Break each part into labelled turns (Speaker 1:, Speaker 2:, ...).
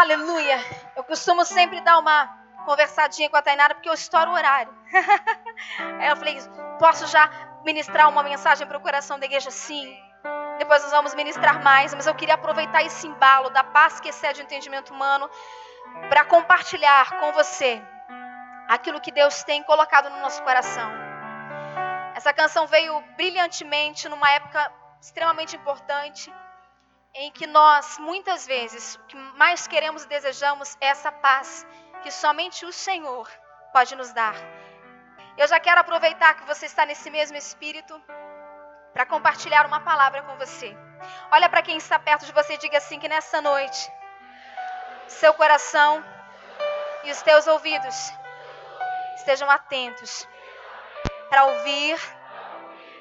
Speaker 1: Aleluia. Eu costumo sempre dar uma conversadinha com a Tainara porque eu estouro o horário. Aí eu falei, posso já ministrar uma mensagem para o coração da igreja? Sim. Depois nós vamos ministrar mais, mas eu queria aproveitar esse embalo da paz que excede o entendimento humano para compartilhar com você aquilo que Deus tem colocado no nosso coração. Essa canção veio brilhantemente numa época extremamente importante em que nós, muitas vezes, que mais queremos e desejamos é essa paz que somente o Senhor pode nos dar. Eu já quero aproveitar que você está nesse mesmo espírito para compartilhar uma palavra com você. Olha para quem está perto de você e diga assim: que nessa noite, seu coração e os teus ouvidos estejam atentos para ouvir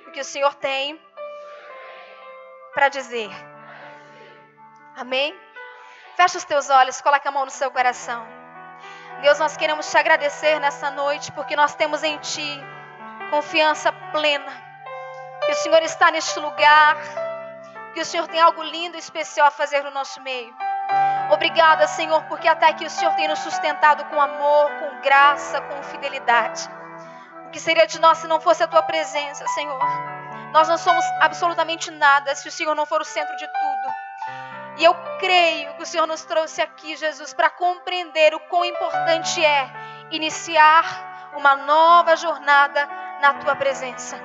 Speaker 1: o que o Senhor tem para dizer. Amém? Fecha os teus olhos, coloca a mão no seu coração. Deus, nós queremos te agradecer nessa noite porque nós temos em Ti confiança plena. Que o Senhor está neste lugar, que o Senhor tem algo lindo e especial a fazer no nosso meio. Obrigada, Senhor, porque até aqui o Senhor tem nos sustentado com amor, com graça, com fidelidade. O que seria de nós se não fosse a tua presença, Senhor? Nós não somos absolutamente nada se o Senhor não for o centro de tudo. E eu creio que o Senhor nos trouxe aqui, Jesus, para compreender o quão importante é iniciar uma nova jornada na tua presença.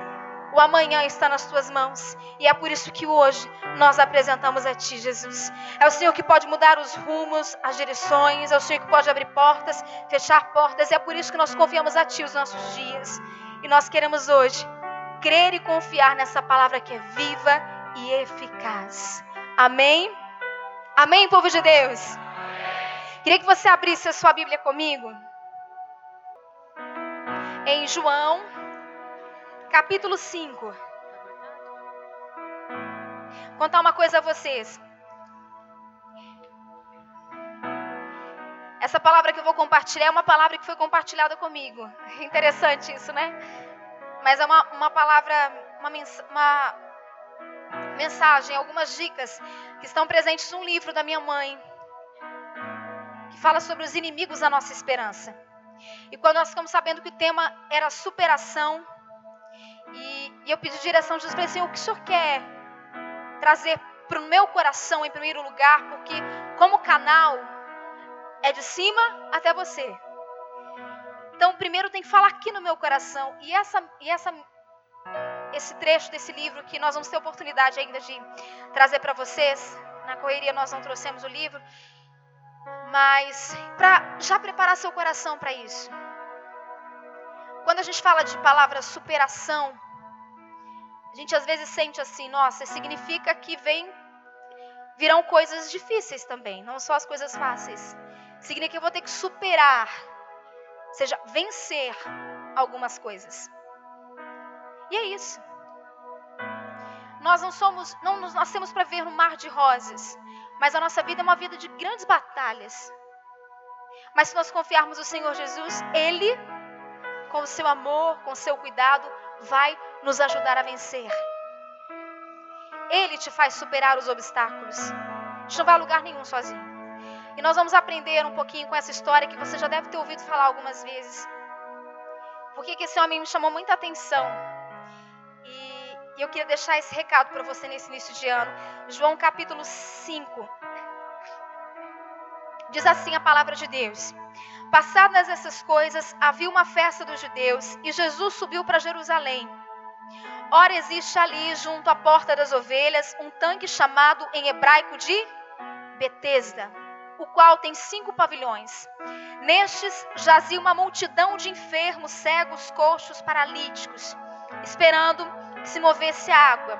Speaker 1: O amanhã está nas tuas mãos. E é por isso que hoje nós apresentamos a Ti, Jesus. É o Senhor que pode mudar os rumos, as direções. É o Senhor que pode abrir portas, fechar portas. É por isso que nós confiamos a Ti os nossos dias. E nós queremos hoje crer e confiar nessa palavra que é viva e eficaz. Amém? Amém, povo de Deus? Queria que você abrisse a sua Bíblia comigo. Em João, capítulo 5. Vou contar uma coisa a vocês. Essa palavra que eu vou compartilhar é uma palavra que foi compartilhada comigo. Interessante isso, né? Mas é uma, uma palavra, uma, uma mensagem, algumas dicas que estão presentes num livro da minha mãe, que fala sobre os inimigos da nossa esperança. E quando nós ficamos sabendo que o tema era superação, e, e eu pedi direção de Jesus, falei assim, o que o Senhor quer trazer para o meu coração em primeiro lugar, porque como canal é de cima até você. Então, primeiro tem que falar aqui no meu coração. E essa, e essa esse trecho desse livro que nós vamos ter oportunidade ainda de trazer para vocês. Na correria nós não trouxemos o livro, mas para já preparar seu coração para isso. Quando a gente fala de palavra superação, a gente às vezes sente assim, nossa, significa que vem virão coisas difíceis também, não só as coisas fáceis. Significa que eu vou ter que superar, ou seja, vencer algumas coisas. E é isso. Nós não somos, não nos nascemos para ver um mar de rosas, mas a nossa vida é uma vida de grandes batalhas. Mas se nós confiarmos no Senhor Jesus, Ele, com o seu amor, com o seu cuidado, vai nos ajudar a vencer. Ele te faz superar os obstáculos. A gente não vai a lugar nenhum sozinho. E nós vamos aprender um pouquinho com essa história que você já deve ter ouvido falar algumas vezes. Porque que esse homem me chamou muita atenção. E eu queria deixar esse recado para você nesse início de ano. João capítulo 5. Diz assim a palavra de Deus: Passadas essas coisas, havia uma festa dos judeus e Jesus subiu para Jerusalém. Ora, existe ali, junto à porta das ovelhas, um tanque chamado em hebraico de Betesda, o qual tem cinco pavilhões. Nestes jazia uma multidão de enfermos, cegos, coxos, paralíticos, esperando que se movesse a água.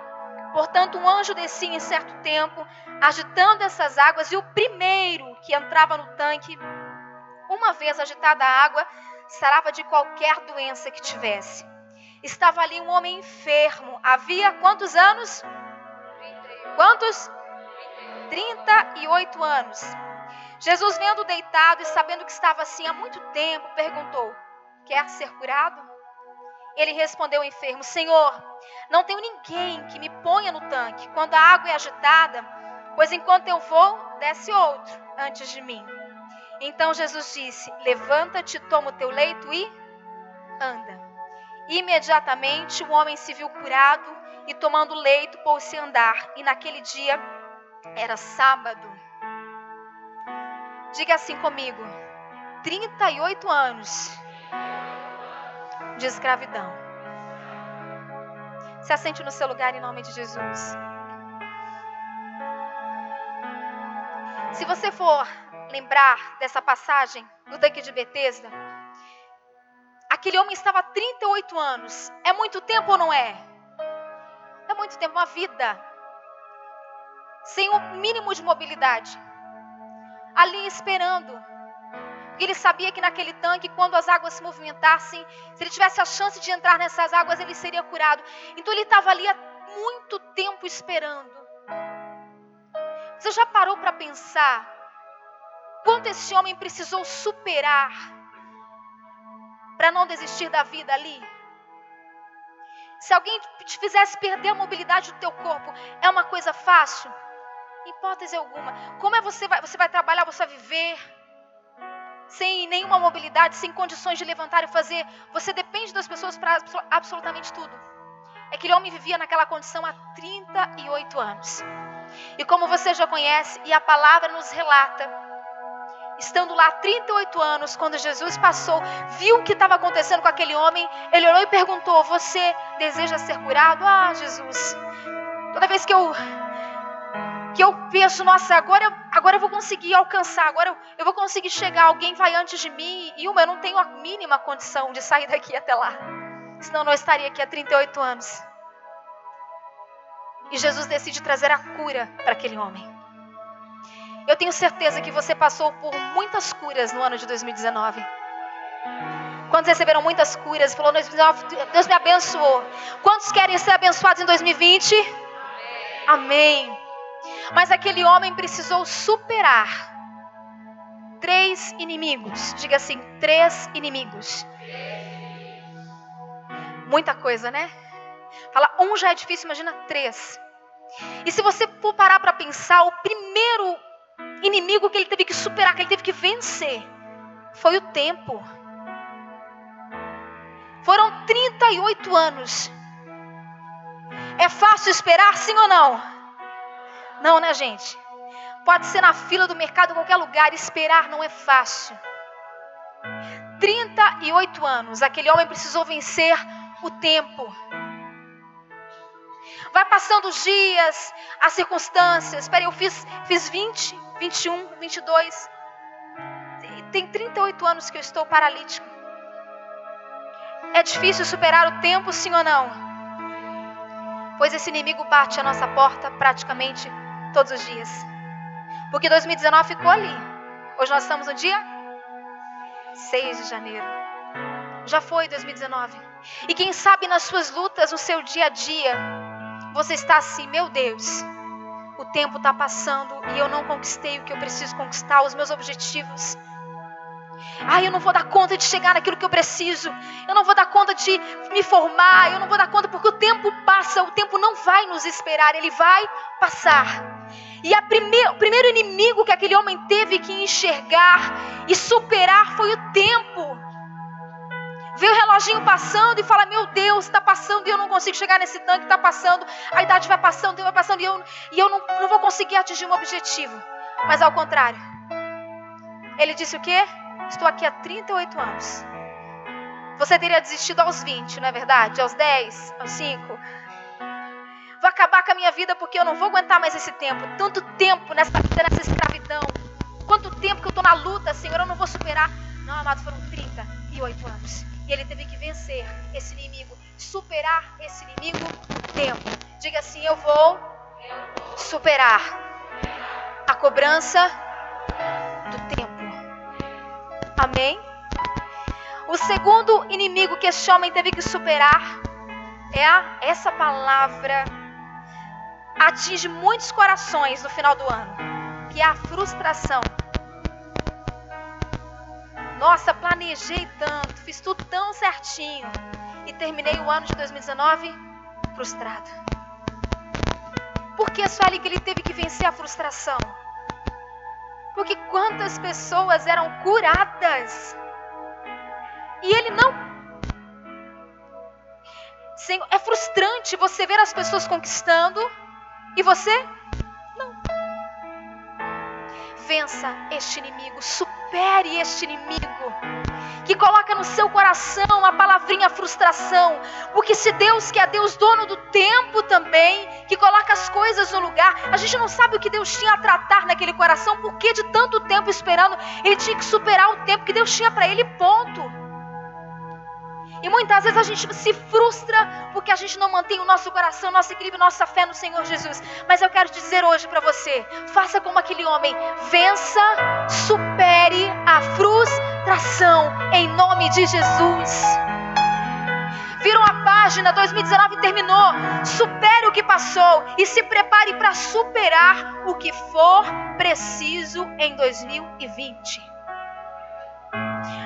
Speaker 1: Portanto, um anjo descia em certo tempo, agitando essas águas, e o primeiro que entrava no tanque, uma vez agitada a água, sarava de qualquer doença que tivesse. Estava ali um homem enfermo. Havia quantos anos? Quantos? 38 anos. Jesus, vendo deitado e sabendo que estava assim há muito tempo, perguntou: Quer ser curado? Ele respondeu ao enfermo: Senhor, não tenho ninguém que me ponha no tanque quando a água é agitada, pois enquanto eu vou, desce outro antes de mim. Então Jesus disse: Levanta-te, toma o teu leito e anda. Imediatamente o homem se viu curado e, tomando o leito, pôs-se a andar. E naquele dia era sábado. Diga assim comigo: 38 anos de escravidão. Se assente no seu lugar em nome de Jesus. Se você for lembrar dessa passagem do tanque de Betesda, aquele homem estava há 38 anos. É muito tempo ou não é? É muito tempo, uma vida. Sem o um mínimo de mobilidade. Ali esperando. Porque ele sabia que naquele tanque, quando as águas se movimentassem, se ele tivesse a chance de entrar nessas águas, ele seria curado. Então ele estava ali há muito tempo esperando. Você já parou para pensar quanto esse homem precisou superar para não desistir da vida ali? Se alguém te fizesse perder a mobilidade do teu corpo, é uma coisa fácil? Hipótese alguma. Como é você vai, você vai trabalhar, você vai viver sem nenhuma mobilidade, sem condições de levantar e fazer? Você depende das pessoas para absolutamente tudo. Aquele homem vivia naquela condição há 38 anos. E como você já conhece, e a palavra nos relata, estando lá 38 anos, quando Jesus passou, viu o que estava acontecendo com aquele homem, ele olhou e perguntou: Você deseja ser curado? Ah, Jesus. Toda vez que eu que eu penso, nossa, agora, agora eu vou conseguir alcançar, agora eu, eu vou conseguir chegar, alguém vai antes de mim, e uma, eu não tenho a mínima condição de sair daqui até lá. Senão eu não estaria aqui há 38 anos. E Jesus decide trazer a cura para aquele homem. Eu tenho certeza que você passou por muitas curas no ano de 2019. Quantos receberam muitas curas? Falou, Deus me abençoou. Quantos querem ser abençoados em 2020? Amém. Mas aquele homem precisou superar três inimigos. Diga assim: três inimigos. Muita coisa, né? Fala, um já é difícil, imagina três. E se você for parar para pensar, o primeiro inimigo que ele teve que superar, que ele teve que vencer, foi o tempo. Foram 38 anos. É fácil esperar, sim ou não? Não, né, gente? Pode ser na fila do mercado, em qualquer lugar, esperar não é fácil. 38 anos, aquele homem precisou vencer o tempo. Vai passando os dias, as circunstâncias. Espera, eu fiz, fiz 20, 21, 22. Tem 38 anos que eu estou paralítico. É difícil superar o tempo, sim ou não? Pois esse inimigo bate a nossa porta praticamente todos os dias. Porque 2019 ficou ali. Hoje nós estamos no dia 6 de janeiro. Já foi 2019. E quem sabe nas suas lutas, no seu dia a dia, você está assim, meu Deus, o tempo está passando e eu não conquistei o que eu preciso conquistar, os meus objetivos. Ai, eu não vou dar conta de chegar naquilo que eu preciso. Eu não vou dar conta de me formar. Eu não vou dar conta porque o tempo passa. O tempo não vai nos esperar. Ele vai passar. E o primeiro inimigo que aquele homem teve que enxergar e superar foi o tempo. Vê o reloginho passando e fala: Meu Deus, está passando e eu não consigo chegar nesse tanque, está passando, a idade vai passando, o tempo vai passando e eu, e eu não, não vou conseguir atingir um objetivo. Mas ao contrário, ele disse o quê? Estou aqui há 38 anos. Você teria desistido aos 20, não é verdade? Aos 10, aos 5. Vou acabar com a minha vida porque eu não vou aguentar mais esse tempo. Tanto tempo nessa vida, nessa escravidão. Quanto tempo que eu estou na luta, Senhor, eu não vou superar. Não, amados, foram 38 anos. E ele teve que vencer esse inimigo, superar esse inimigo no tempo. Diga assim: Eu vou superar a cobrança do tempo. Amém? O segundo inimigo que esse homem teve que superar é essa palavra atinge muitos corações no final do ano, que é a frustração. Nossa, planejei tanto, fiz tudo tão certinho e terminei o ano de 2019 frustrado. Por que, Sueli, que ele teve que vencer a frustração? Porque quantas pessoas eram curadas. E ele não. É frustrante você ver as pessoas conquistando e você não. Vença este inimigo, supere este inimigo que coloca no seu coração a palavrinha frustração. Porque se Deus, que é Deus dono do tempo também, que coloca as coisas no lugar, a gente não sabe o que Deus tinha a tratar naquele coração, porque de tanto tempo esperando, ele tinha que superar o tempo que Deus tinha para ele, ponto. E muitas vezes a gente se frustra porque a gente não mantém o nosso coração, nosso equilíbrio, nossa fé no Senhor Jesus. Mas eu quero dizer hoje para você: faça como aquele homem, vença, supere a frustração em nome de Jesus. Viram a página 2019 terminou. Supere o que passou e se prepare para superar o que for preciso em 2020.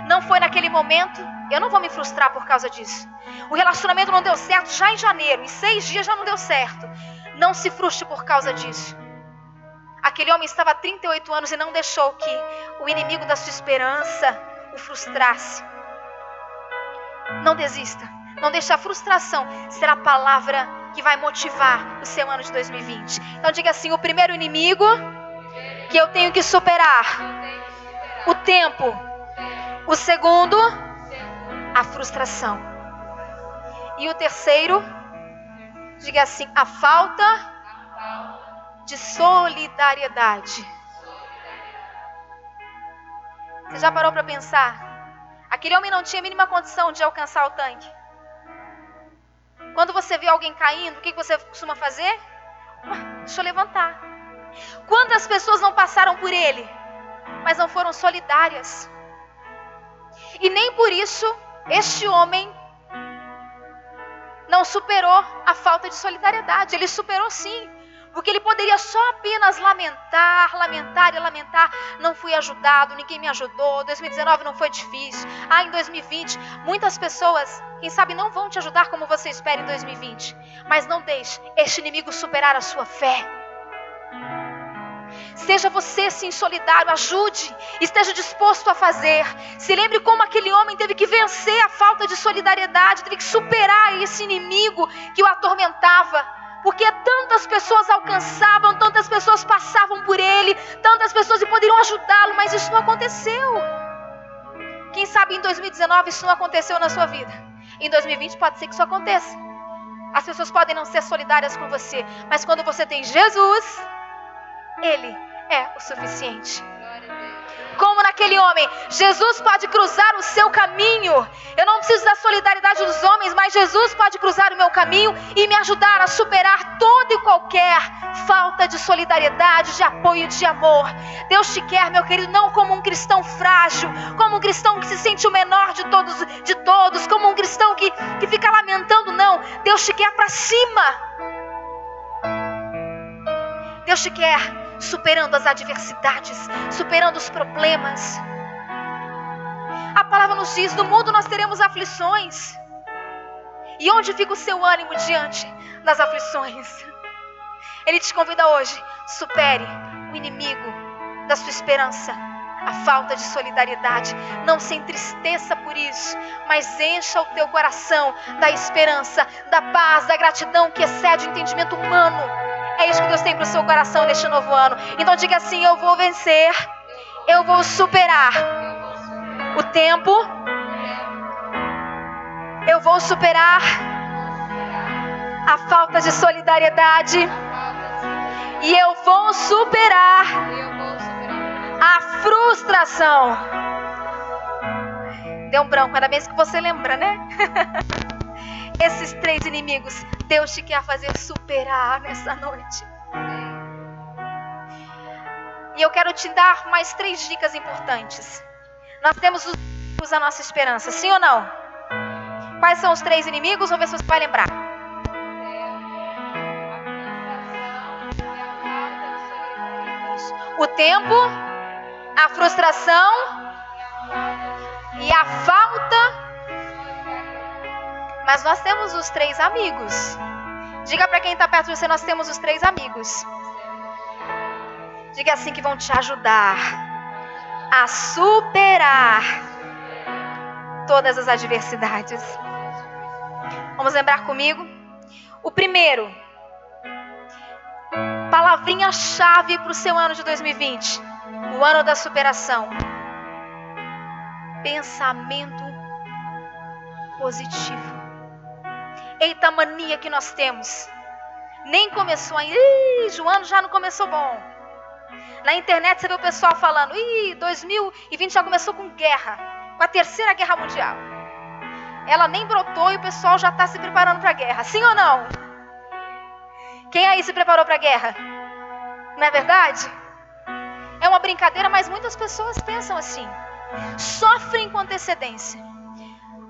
Speaker 1: Não foi naquele momento, eu não vou me frustrar por causa disso. O relacionamento não deu certo já em janeiro, em seis dias já não deu certo. Não se frustre por causa disso. Aquele homem estava há 38 anos e não deixou que o inimigo da sua esperança o frustrasse. Não desista. Não deixe a frustração ser a palavra que vai motivar o seu ano de 2020. Então diga assim: o primeiro inimigo que eu tenho que superar, o tempo o segundo, a frustração. E o terceiro, diga assim, a falta de solidariedade. Você já parou para pensar? Aquele homem não tinha a mínima condição de alcançar o tanque. Quando você vê alguém caindo, o que você costuma fazer? Deixa eu levantar. Quantas pessoas não passaram por ele, mas não foram solidárias? E nem por isso este homem não superou a falta de solidariedade. Ele superou sim. Porque ele poderia só apenas lamentar, lamentar e lamentar. Não fui ajudado, ninguém me ajudou. 2019 não foi difícil. Ah, em 2020, muitas pessoas, quem sabe, não vão te ajudar como você espera em 2020. Mas não deixe este inimigo superar a sua fé. Seja você sim solidário, ajude, esteja disposto a fazer. Se lembre como aquele homem teve que vencer a falta de solidariedade, teve que superar esse inimigo que o atormentava. Porque tantas pessoas alcançavam, tantas pessoas passavam por ele, tantas pessoas poderiam ajudá-lo, mas isso não aconteceu. Quem sabe em 2019 isso não aconteceu na sua vida. Em 2020 pode ser que isso aconteça. As pessoas podem não ser solidárias com você, mas quando você tem Jesus, Ele é o suficiente. Como naquele homem, Jesus pode cruzar o seu caminho. Eu não preciso da solidariedade dos homens, mas Jesus pode cruzar o meu caminho e me ajudar a superar toda e qualquer falta de solidariedade, de apoio, de amor. Deus te quer, meu querido, não como um cristão frágil, como um cristão que se sente o menor de todos, de todos, como um cristão que, que fica lamentando, não. Deus te quer para cima. Deus te quer superando as adversidades, superando os problemas. A palavra nos diz: no mundo nós teremos aflições. E onde fica o seu ânimo diante das aflições? Ele te convida hoje: supere o inimigo da sua esperança, a falta de solidariedade. Não se entristeça por isso, mas encha o teu coração da esperança, da paz, da gratidão que excede o entendimento humano é isso que Deus tem para o seu coração neste novo ano. Então diga assim: Eu vou vencer, eu vou superar o tempo, eu vou superar a falta de solidariedade e eu vou superar a frustração. Deu um branco, ainda mesmo que você lembra, né? Esses três inimigos, Deus te quer fazer superar nessa noite. E eu quero te dar mais três dicas importantes. Nós temos os a nossa esperança, sim ou não? Quais são os três inimigos? Vamos ver se você vai lembrar. O tempo, a frustração e a falta mas nós temos os três amigos. Diga para quem está perto de você, nós temos os três amigos. Diga assim que vão te ajudar a superar todas as adversidades. Vamos lembrar comigo? O primeiro, palavrinha-chave para o seu ano de 2020, o ano da superação. Pensamento positivo. Eita mania que nós temos. Nem começou ainda. Ih, já não começou bom. Na internet você vê o pessoal falando: Ih, 2020 já começou com guerra, com a terceira guerra mundial. Ela nem brotou e o pessoal já está se preparando para a guerra. Sim ou não? Quem aí se preparou para a guerra? Não é verdade? É uma brincadeira, mas muitas pessoas pensam assim. Sofrem com antecedência.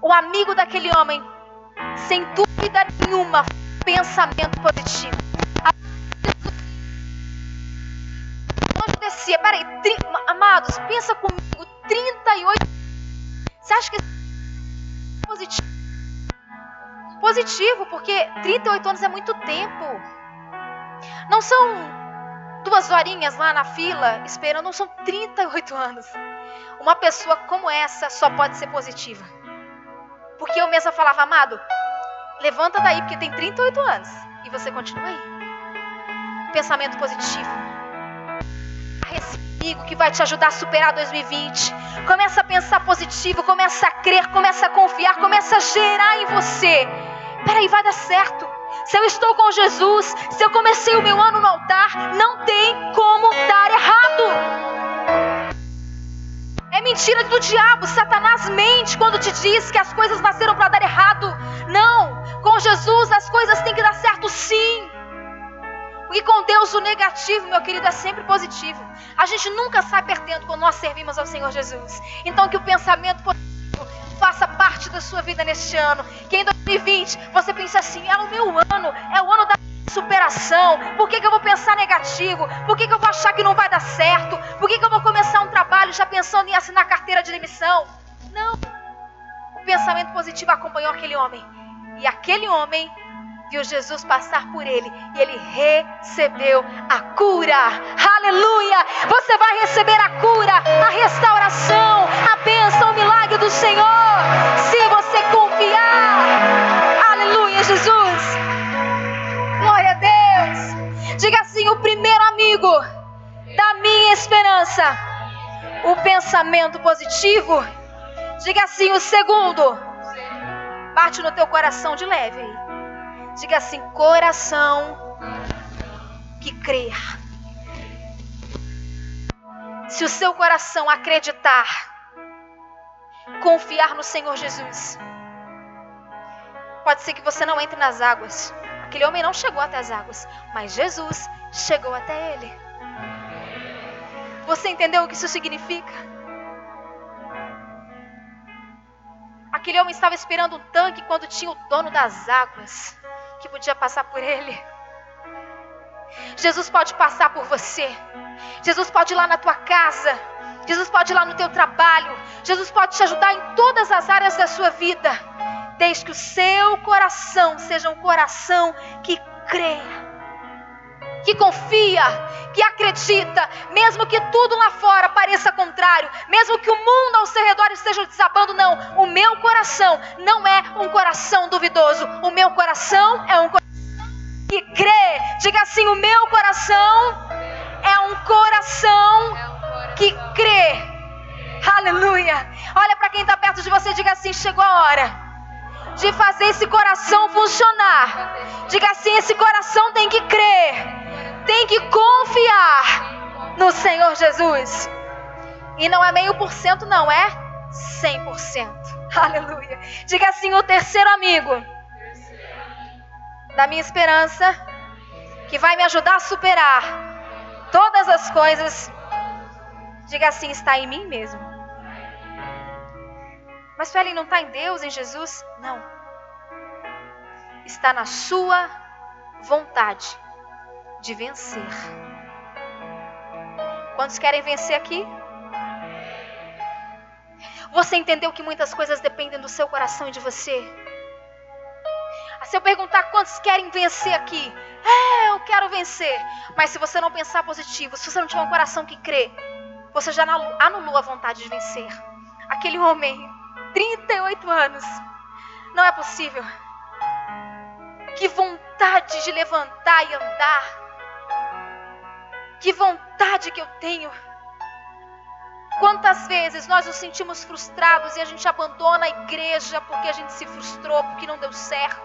Speaker 1: O amigo daquele homem, sem dúvida nenhuma, pensamento positivo. Onde descia? Peraí, tri... amados, pensa comigo, 38. Você acha que é positivo? Positivo, porque 38 anos é muito tempo. Não são duas horinhas lá na fila esperando, não são 38 anos. Uma pessoa como essa só pode ser positiva. Porque eu mesma falava, amado, levanta daí, porque tem 38 anos. E você continua aí. Pensamento positivo. Amigo que vai te ajudar a superar 2020. Começa a pensar positivo, começa a crer, começa a confiar, começa a gerar em você. Peraí, vai dar certo. Se eu estou com Jesus, se eu comecei o meu ano no altar, não tem como dar errado. É mentira do diabo. Satanás mente quando te diz que as coisas nasceram para dar errado. Não. Com Jesus as coisas têm que dar certo sim. Porque com Deus o negativo, meu querido, é sempre positivo. A gente nunca sai perdendo quando nós servimos ao Senhor Jesus. Então que o pensamento positivo faça parte da sua vida neste ano. Que em 2020 você pense assim: é o meu ano, é o ano da superação. Por que, que eu vou pensar negativo? Por que, que eu vou achar que não vai dar certo? Por que, que eu vou começar um trabalho já pensando em assinar carteira de demissão? Não. O pensamento positivo acompanhou aquele homem. E aquele homem viu Jesus passar por ele e ele recebeu a cura. Aleluia! Você vai receber a cura, a restauração, a bênção, o milagre do Senhor. Se você confiar. Aleluia, Jesus. Glória a Deus. Diga assim: o primeiro amigo da minha esperança, o pensamento positivo. Diga assim: o segundo. Bate no teu coração de leve aí. Diga assim: coração que crer. Se o seu coração acreditar, confiar no Senhor Jesus, pode ser que você não entre nas águas. Aquele homem não chegou até as águas, mas Jesus chegou até ele. Você entendeu o que isso significa? Aquele homem estava esperando um tanque quando tinha o dono das águas que podia passar por ele. Jesus pode passar por você. Jesus pode ir lá na tua casa. Jesus pode ir lá no teu trabalho. Jesus pode te ajudar em todas as áreas da sua vida. Desde que o seu coração seja um coração que crê, que confia, que acredita, mesmo que tudo lá fora pareça contrário, mesmo que o mundo ao seu redor esteja desabando, não. O meu coração não é um coração duvidoso. O meu coração é um coração que crê. Diga assim: o meu coração é um coração que crê. Aleluia. Olha para quem está perto de você diga assim: chegou a hora de fazer esse coração funcionar. Diga assim: esse coração tem que crer, tem que confiar no Senhor Jesus. E não é meio por cento, não, é 100%. Aleluia. Diga assim: o terceiro amigo da minha esperança, que vai me ajudar a superar todas as coisas. Diga assim: está em mim mesmo. Mas Suelen não está em Deus, em Jesus? Não. Está na sua vontade de vencer. Quantos querem vencer aqui? Você entendeu que muitas coisas dependem do seu coração e de você? Se eu perguntar quantos querem vencer aqui, é, eu quero vencer. Mas se você não pensar positivo, se você não tiver um coração que crê, você já anulou a vontade de vencer. Aquele homem, 38 anos, não é possível. Que vontade de levantar e andar. Que vontade que eu tenho. Quantas vezes nós nos sentimos frustrados e a gente abandona a igreja porque a gente se frustrou, porque não deu certo.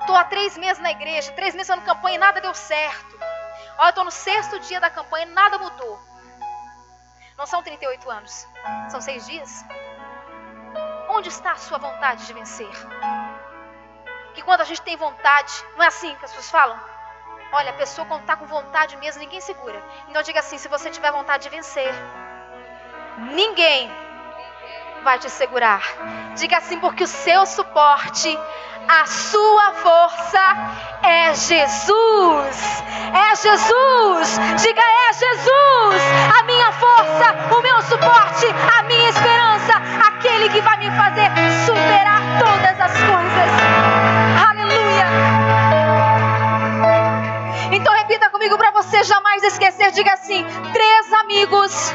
Speaker 1: Estou há três meses na igreja, três meses na campanha e nada deu certo. Olha, estou no sexto dia da campanha e nada mudou. Não são 38 anos, são seis dias. Onde está a sua vontade de vencer? Que quando a gente tem vontade, não é assim que as pessoas falam? Olha, a pessoa quando está com vontade mesmo, ninguém segura. Então diga assim: se você tiver vontade de vencer, ninguém vai te segurar. Diga assim, porque o seu suporte, a sua força é Jesus. É Jesus. Diga é Jesus. A minha força, o meu suporte, a minha esperança, aquele que vai me fazer superar todas as coisas. Comigo para você jamais esquecer. Diga assim: três amigos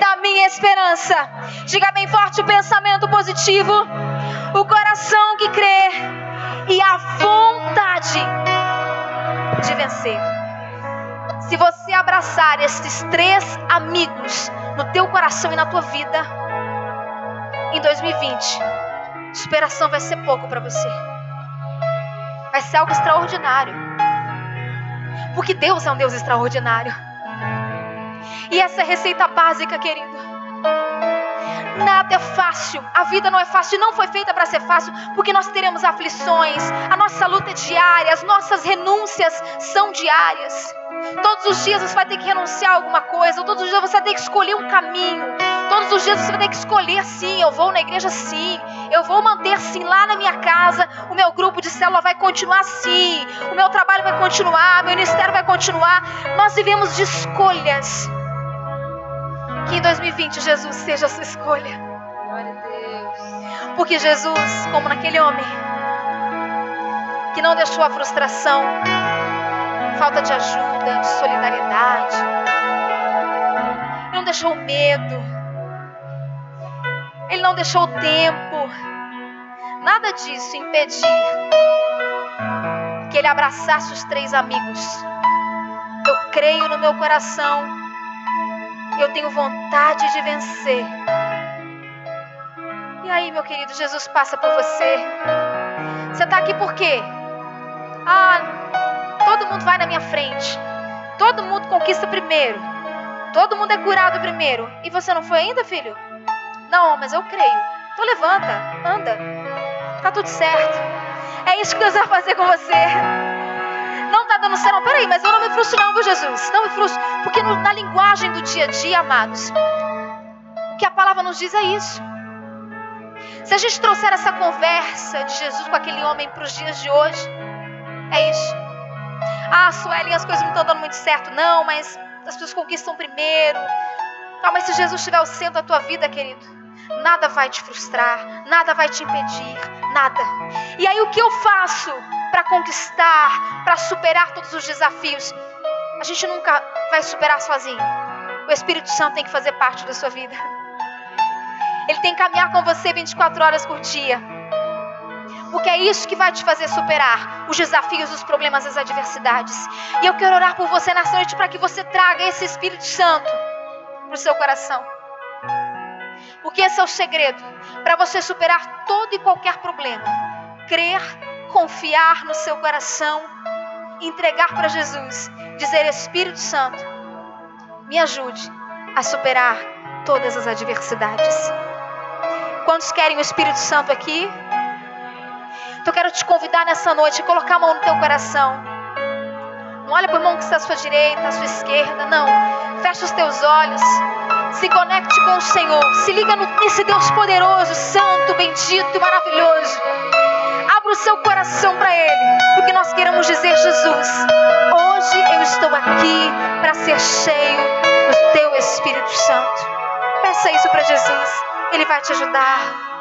Speaker 1: da minha esperança. Diga bem forte o pensamento positivo, o coração que crê e a vontade de vencer. Se você abraçar esses três amigos no teu coração e na tua vida, em 2020, superação vai ser pouco para você. Vai ser algo extraordinário. Porque Deus é um Deus extraordinário. E essa é a receita básica, querido. Nada é fácil, a vida não é fácil, não foi feita para ser fácil, porque nós teremos aflições, a nossa luta é diária, as nossas renúncias são diárias. Todos os dias você vai ter que renunciar a alguma coisa, todos os dias você vai ter que escolher um caminho, todos os dias você vai ter que escolher sim, eu vou na igreja sim, eu vou manter sim lá na minha casa, o meu grupo de célula vai continuar sim, o meu trabalho vai continuar, meu ministério vai continuar. Nós vivemos de escolhas. Que em 2020 Jesus seja a sua escolha. Glória a Deus. Porque Jesus, como naquele homem, que não deixou a frustração, falta de ajuda, de solidariedade, não deixou o medo, não deixou tempo, nada disso impedir que ele abraçasse os três amigos. Eu creio no meu coração eu tenho vontade de vencer. E aí, meu querido, Jesus passa por você. Você está aqui por quê? Ah, todo mundo vai na minha frente. Todo mundo conquista primeiro. Todo mundo é curado primeiro. E você não foi ainda, filho? Não, mas eu creio. Então levanta, anda. Tá tudo certo. É isso que Deus vai fazer com você não está dando certo. Não, peraí, mas eu não me frustro, não, viu, Jesus? Não me frustro. Porque na linguagem do dia a dia, amados, o que a palavra nos diz é isso. Se a gente trouxer essa conversa de Jesus com aquele homem para os dias de hoje, é isso. Ah, Sueli, as coisas não estão dando muito certo, não, mas as pessoas conquistam primeiro. Ah, mas se Jesus estiver ao centro da tua vida, querido, nada vai te frustrar, nada vai te impedir, nada. E aí o que eu faço? para conquistar, para superar todos os desafios. A gente nunca vai superar sozinho. O Espírito Santo tem que fazer parte da sua vida. Ele tem que caminhar com você 24 horas por dia. Porque é isso que vai te fazer superar os desafios, os problemas, as adversidades. E eu quero orar por você nessa noite para que você traga esse Espírito Santo para o seu coração. Porque esse é o segredo para você superar todo e qualquer problema. Crer confiar no seu coração, entregar para Jesus, dizer: Espírito Santo, me ajude a superar todas as adversidades. Quantos querem o Espírito Santo aqui? Então eu quero te convidar nessa noite a colocar a mão no teu coração. Não olha para o irmão que está à sua direita, à sua esquerda, não. Fecha os teus olhos. Se conecte com o Senhor. Se liga nesse Deus poderoso, santo, bendito e maravilhoso o seu coração para Ele, porque nós queremos dizer: Jesus, hoje eu estou aqui para ser cheio do Teu Espírito Santo. Peça isso para Jesus, Ele vai te ajudar.